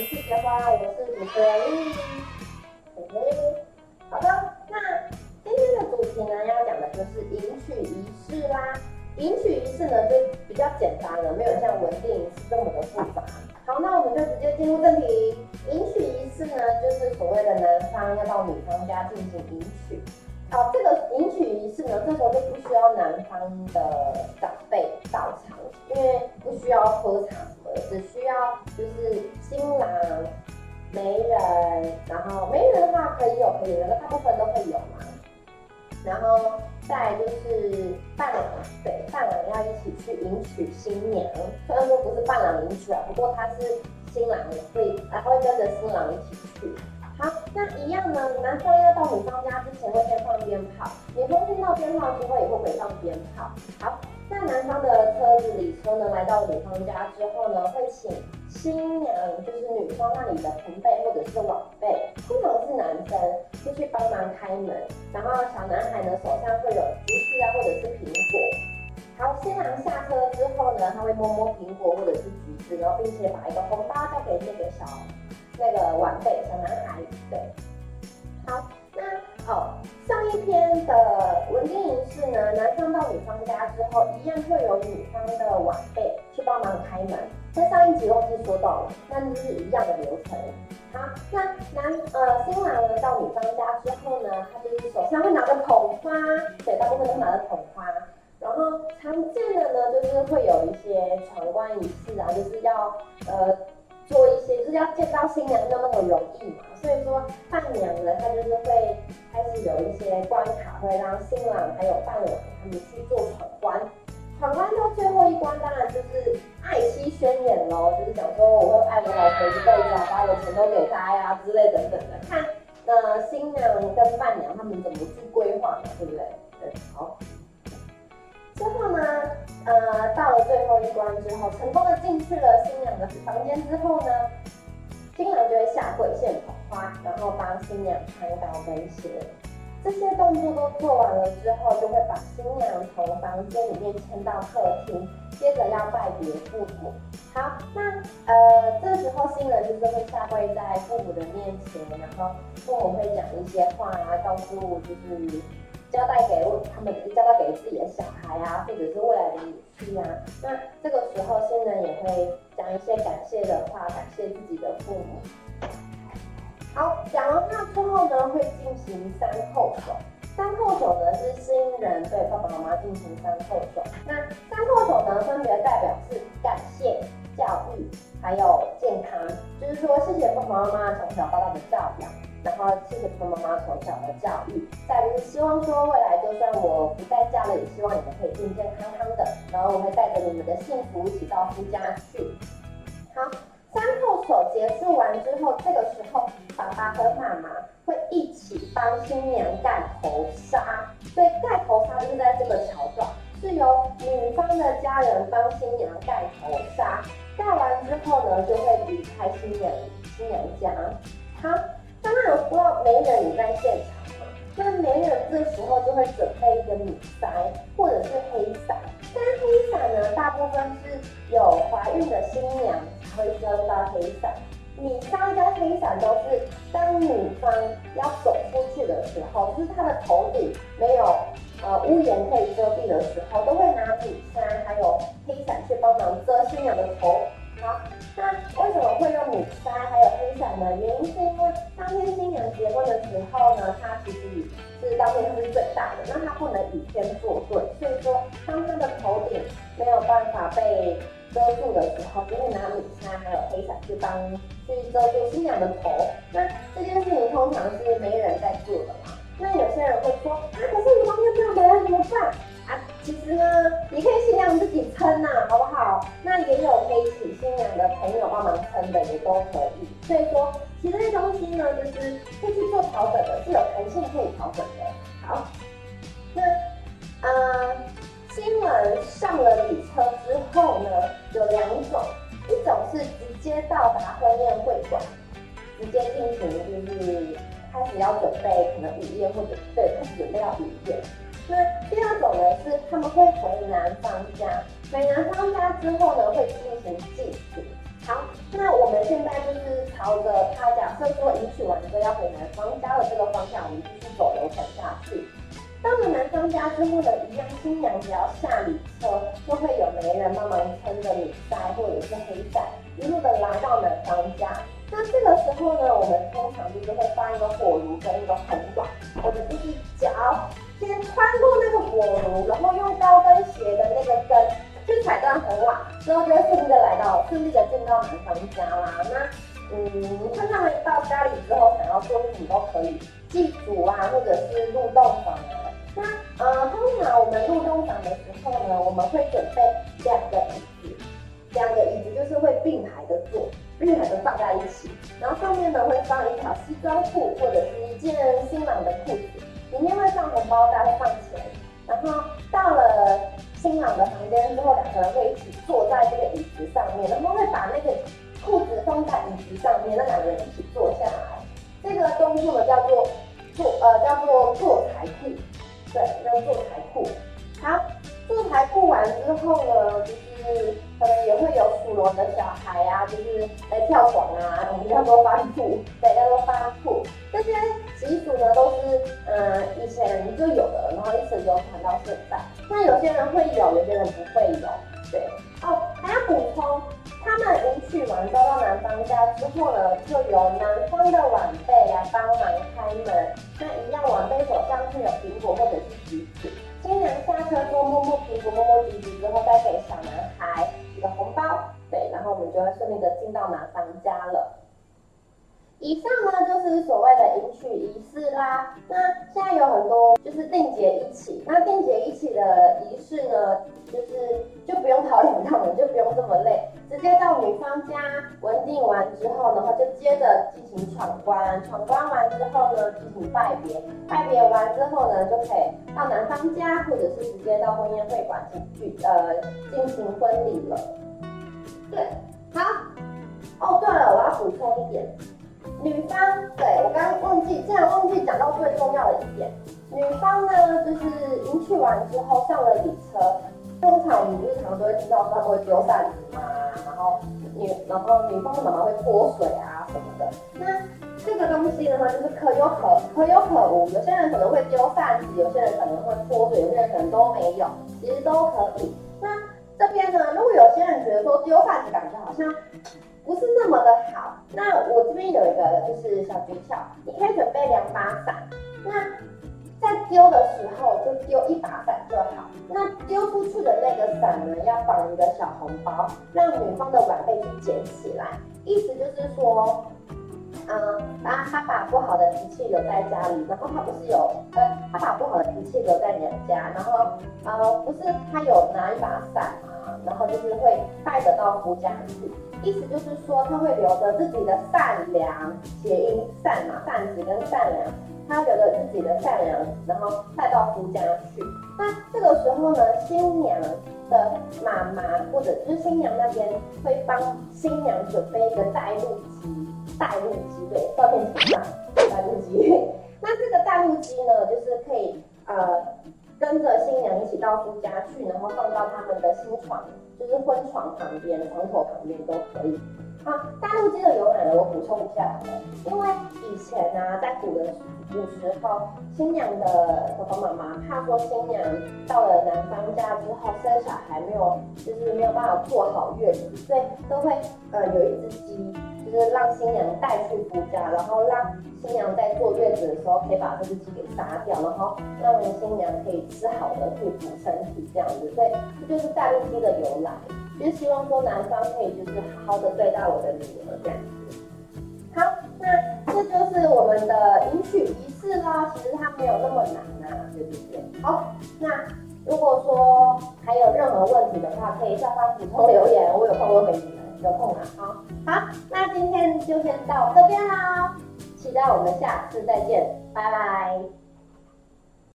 团去结婚，我是主持人丽。嘿嘿，好的，那今天的主题呢，要讲的就是迎娶仪式啦。迎娶仪式呢，就比较简单了，没有像文定仪式这么的复杂。好，那我们就直接进入正题。迎娶仪式呢，就是所谓的男方要到女方家进行迎娶。好，这个迎娶仪式呢，这时候就不需要男方的长辈到场，因为不需要喝茶，只需要就是新郎、媒人，然后媒人的话可以有，可以有，那大部分都会有嘛。然后再就是伴郎，对，伴郎要一起去迎娶新娘，虽然说不是伴郎迎娶啊，不过他是新郎也会，他会跟着新郎一起去。好，那一样呢，男方要到女方家之前会先放鞭炮，女方听到鞭炮之后也会回放鞭炮。好，在男方的车子里车呢来到女方家之后呢，会请新娘，就是女方那里的同辈或者是晚辈，通常是男生，就去帮忙开门。然后小男孩呢手上会有橘子啊或者是苹果。好，新郎下车之后呢，他会摸摸苹果或者是橘子，然后并且把一个红包交给那个小。那个晚辈小男孩，对，好，那哦，上一篇的文经仪式呢，男方到女方家之后，一样会有女方的晚辈去帮忙开门。在上一集忘记说到了，那就是一样的流程。好，那男呃新郎呢到女方家之后呢，他就是手上会拿着捧花，对，大部分都拿着捧花。然后常见的呢，就是会有一些闯关仪式啊，就是要呃。做一些就是要见到新娘没有那么容易嘛，所以说伴娘呢，她就是会开始有一些关卡，会让新郎还有伴郎他们去做闯关。闯关到最后一关，当然就是爱妻宣言喽，就是讲说我会爱我老婆一辈子，把我的钱都给她呀之类等等的。看呃新娘跟伴娘他们怎么去规划嘛，对不对？对，好。之后呢，呃，到了最后一关之后，成功的进去了新娘的房间之后呢，新郎就会下跪献捧花，然后帮新娘穿高跟鞋。这些动作都做完了之后，就会把新娘从房间里面牵到客厅，接着要拜别父母。好，那呃，这时候新人就是会下跪在父母的面前，然后父母会讲一些话啊，告诉就是。交代给他们，交代给自己的小孩啊，或者是未来的女婿啊。那这个时候，新人也会讲一些感谢的话，感谢自己的父母。好，讲完话之后呢，会进行三叩首。三叩首呢，是新人对爸爸妈妈进行三叩首。那三叩首呢，分别代表是感谢、教育，还有健康，就是说谢谢爸爸妈妈从小到大的教养。然后谢谢爸爸妈妈从小的教育，再就是希望说未来就算我不在家了，也希望你们可以健健康康的。然后我会带着你们的幸福一起到夫家去。好，三叩首结束完之后，这个时候爸爸和妈妈会一起帮新娘盖头纱。所以盖头纱就是在这个桥段，是由女方的家人帮新娘盖头纱。盖完之后呢，就会离开新娘新娘家。好。刚刚有说到媒人也在现场嘛？那媒人这时候就会准备一个米塞或者是黑伞。但是黑伞呢，大部分是有怀孕的新娘才会用到黑伞。米塞跟黑伞都是当女方要走出去的时候，就是她的头顶没有呃屋檐可以遮蔽的时候，都会拿米塞还有黑伞去帮忙遮新娘的头。好，那为什么会用米塞还有黑伞呢？原因是因为当天新娘结婚的时候呢，她其实是当天是最大的，那她不能与天作对，所以说当她的头顶没有办法被遮住的时候，就会拿米塞还有黑伞去帮去遮住新娘的头。那这件事情通常是没人在做的嘛？那有些人会说，啊，可是你旁边没有媒人怎么办？其实呢，你可以新娘自己撑呐，好不好？那也有可以请新娘的朋友帮忙撑的，也都可以。所以说，其实这东西呢，就是可以去做调整的，是有弹性可以调整的。好，那呃，新人上了礼车之后呢，有两种，一种是直接到达婚宴会馆，直接进行就是开始要准备可能午宴或者对开始准备要午宴。那第二种呢，是他们会回男方家，回男方家之后呢，会进行祭祖。好，那我们现在就是朝着他假设说迎娶完之后要回男方家的这个方向，我们继续走流程下去。到了男方家之后呢，一样新娘只要下礼车，就会有媒人帮忙撑着礼塞或者是黑伞，一路的来到男方家。那这个时候呢，我们通常就是会放一个火炉跟一个红瓦，我们就是脚先穿过那个火炉，然后用高跟鞋的那个跟去踩断红瓦，之后就顺利的来到顺利的进到男方家啦。那嗯，看他们到家里之后想要做什么都可以，祭祖啊，或者是入洞房啊。那呃，通常我们入洞房的时候呢，我们会准备两个椅子，两个椅子就是会并排的坐。并排的放在一起，然后上面呢会放一条西装裤或者是一件新郎的裤子，包袋，会放钱。然后到了新郎的房间之后，两个人会一起坐在这个椅子上面，然后会把那个裤子放在椅子上面，那两个人一起坐下来。这个动作呢叫做坐呃叫做坐台裤，对，叫做坐台裤。好，坐台裤完之后呢，就是可能也会有属龙的小孩啊，就是来跳床啊，我们叫做翻裤，对，叫做翻裤。就有的，然后一直流传到现在。那有些人会有，有些人不会有，对。哦，还要补充，他们迎娶完招到男方家之后呢，就由男方的晚辈来帮忙开门。那一样，晚辈手上会有苹果或者是橘子。新娘下车后摸摸苹果，摸摸橘子之后，再给小男孩一个红包，对，然后我们就会顺利的进到男方家了。以上呢就是所谓的迎娶仪式啦。那现在有很多就是定结一起，那定结一起的仪式呢，就是就不用跑两趟了，就不用这么累，直接到女方家稳定完之后，然后就接着进行闯关，闯关完之后呢，进行拜别，拜别完之后呢，就可以到男方家，或者是直接到婚宴会馆去呃进行婚礼了。对，好。哦，对了，我要补充一点。女方，对我刚刚忘记，竟然忘记讲到最重要的一点。女方呢，就是迎娶完之后上了礼车，通常我们日常都会听到他们会丢扇子嘛，然后女，然后女方的妈妈会泼水啊什么的。那这个东西呢，就是可有可可有可无，有些人可能会丢扇子，有些人可能会泼水，有些人可能都没有，其实都可以。那这边呢，如果有些人觉得说丢扇子感觉好像。不是那么的好，那我这边有一个就是小诀窍，你可以准备两把伞，那在丢的时候就丢一把伞就好，那丢出去的那个伞呢，要绑一个小红包，让女方的晚辈去捡起来，意思就是说，嗯，他他把不好的脾气留在家里，然后他不是有，呃，他把不好的脾气留在娘家，然后，呃，不是他有拿一把伞吗，然后就是会带得到夫家去。意思就是说，他会留着自己的善良，谐音善嘛，善子跟善良，他留着自己的善良，然后带到夫家去。那这个时候呢，新娘的妈妈或者就是新娘那边会帮新娘准备一个带路机，带路机对，照片请上带路机。那这个带路机呢，就是可以呃。跟着新娘一起到夫家去，然后放到他们的新床，就是婚床旁边、床头旁边都可以。啊，大陆鸡的由来呢，我补充一下了。因为以前呢，在古的古时候，新娘的爸爸妈妈怕说新娘到了男方家之后生小孩没有，就是没有办法做好月子，所以都会呃有一只鸡。就是让新娘带去夫家，然后让新娘在坐月子的时候可以把这只鸡给杀掉，然后让新娘可以吃好的去补身体这样子，所以这就是带路鸡的由来，就是希望说男方可以就是好好的对待我的女儿这样子。好，那这就是我们的迎娶仪式啦，其实它没有那么难呐，对不对？好，那如果说还有任何问题的话，可以下方补充留言，我有空会回你们。有空啊，好，好，那今天就先到这边啦，期待我们下次再见，拜拜。